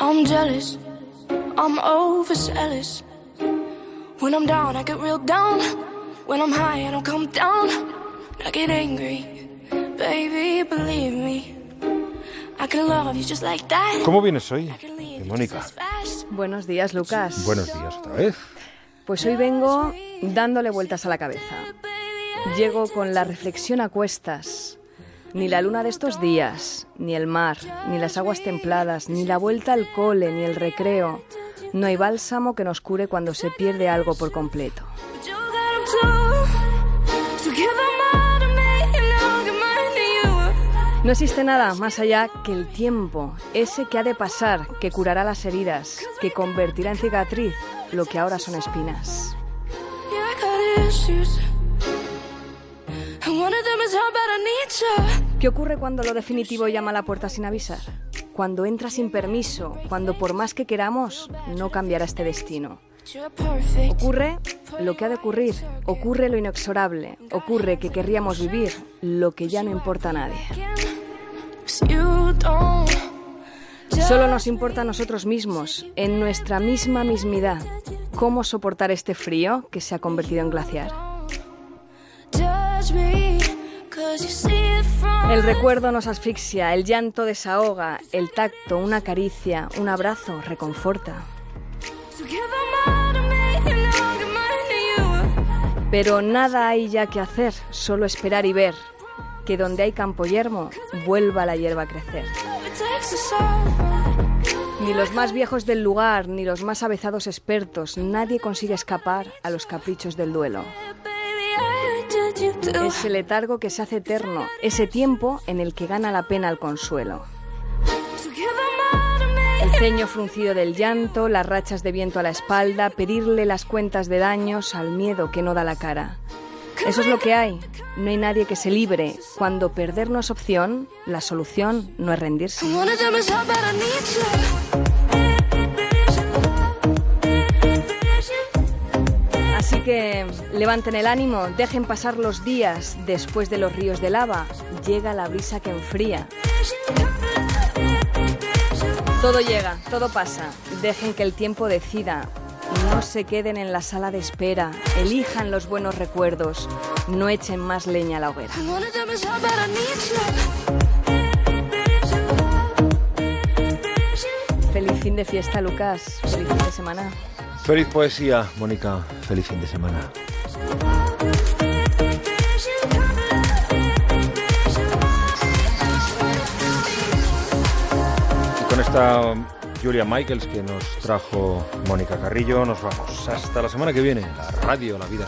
I'm jealous, I'm overzealous. When I'm down, I get real down. When I'm high, I don't come down. I get angry, baby, believe me. I can love you just like that. ¿Cómo vienes hoy, Mónica? Buenos días, Lucas. Buenos días otra vez. Pues hoy vengo dándole vueltas a la cabeza. Llego con la reflexión a cuestas. Ni la luna de estos días, ni el mar, ni las aguas templadas, ni la vuelta al cole, ni el recreo. No hay bálsamo que nos cure cuando se pierde algo por completo. No existe nada más allá que el tiempo, ese que ha de pasar, que curará las heridas, que convertirá en cicatriz lo que ahora son espinas. ¿Qué ocurre cuando lo definitivo llama a la puerta sin avisar? Cuando entra sin permiso, cuando por más que queramos, no cambiará este destino. Ocurre lo que ha de ocurrir, ocurre lo inexorable, ocurre que querríamos vivir lo que ya no importa a nadie. Solo nos importa a nosotros mismos, en nuestra misma mismidad, cómo soportar este frío que se ha convertido en glaciar. El recuerdo nos asfixia, el llanto desahoga, el tacto, una caricia, un abrazo reconforta. Pero nada hay ya que hacer, solo esperar y ver que donde hay campo yermo vuelva la hierba a crecer. Ni los más viejos del lugar, ni los más avezados expertos, nadie consigue escapar a los caprichos del duelo. Ese letargo que se hace eterno, ese tiempo en el que gana la pena el consuelo. El ceño fruncido del llanto, las rachas de viento a la espalda, pedirle las cuentas de daños al miedo que no da la cara. Eso es lo que hay. No hay nadie que se libre. Cuando perder no es opción, la solución no es rendirse. Que levanten el ánimo, dejen pasar los días. Después de los ríos de lava, llega la brisa que enfría. Todo llega, todo pasa. Dejen que el tiempo decida. No se queden en la sala de espera. Elijan los buenos recuerdos. No echen más leña a la hoguera. Feliz fin de fiesta, Lucas. Feliz fin de semana. Feliz poesía, Mónica. Feliz fin de semana. Y con esta Julia Michaels que nos trajo Mónica Carrillo, nos vamos. Hasta la semana que viene. La radio, la vida